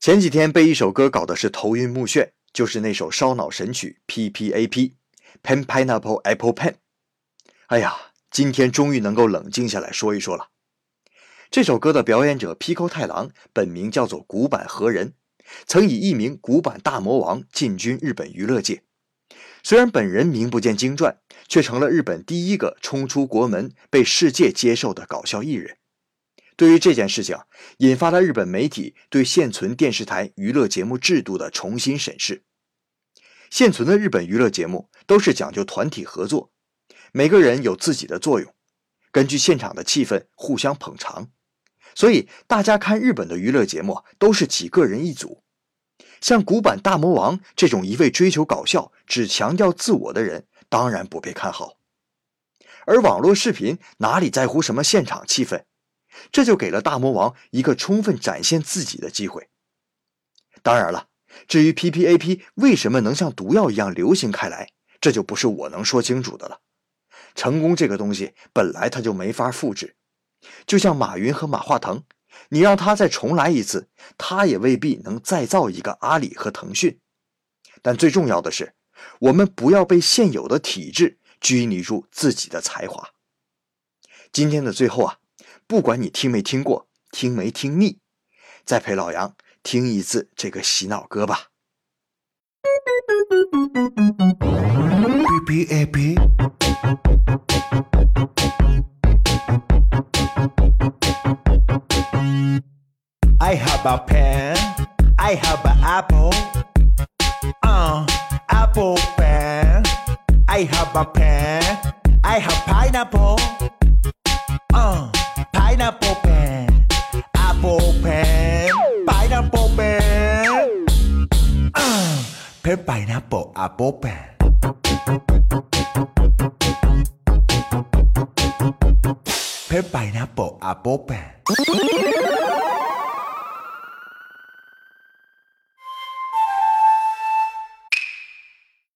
前几天被一首歌搞的是头晕目眩，就是那首烧脑神曲 P P A P Pen Pineapple Apple Pen。哎呀，今天终于能够冷静下来说一说了。这首歌的表演者 Pico 太郎本名叫做古坂和人，曾以艺名古坂大魔王进军日本娱乐界。虽然本人名不见经传，却成了日本第一个冲出国门、被世界接受的搞笑艺人。对于这件事情，引发了日本媒体对现存电视台娱乐节目制度的重新审视。现存的日本娱乐节目都是讲究团体合作，每个人有自己的作用，根据现场的气氛互相捧场，所以大家看日本的娱乐节目都是几个人一组。像古板大魔王这种一味追求搞笑、只强调自我的人，当然不被看好。而网络视频哪里在乎什么现场气氛？这就给了大魔王一个充分展现自己的机会。当然了，至于 P P A P 为什么能像毒药一样流行开来，这就不是我能说清楚的了。成功这个东西本来它就没法复制，就像马云和马化腾，你让他再重来一次，他也未必能再造一个阿里和腾讯。但最重要的是，我们不要被现有的体制拘泥住自己的才华。今天的最后啊。不管你听没听过，听没听腻，再陪老杨听一次这个洗脑歌吧。B B A B。I have a pen, I have an apple, uh, apple pen. I have a pen, I have pineapple, uh. นโปแปนอาโปแปนไปนะโปเปนเพนไปนะโปอาโปเปนเพนไปนะโปอาโปแปน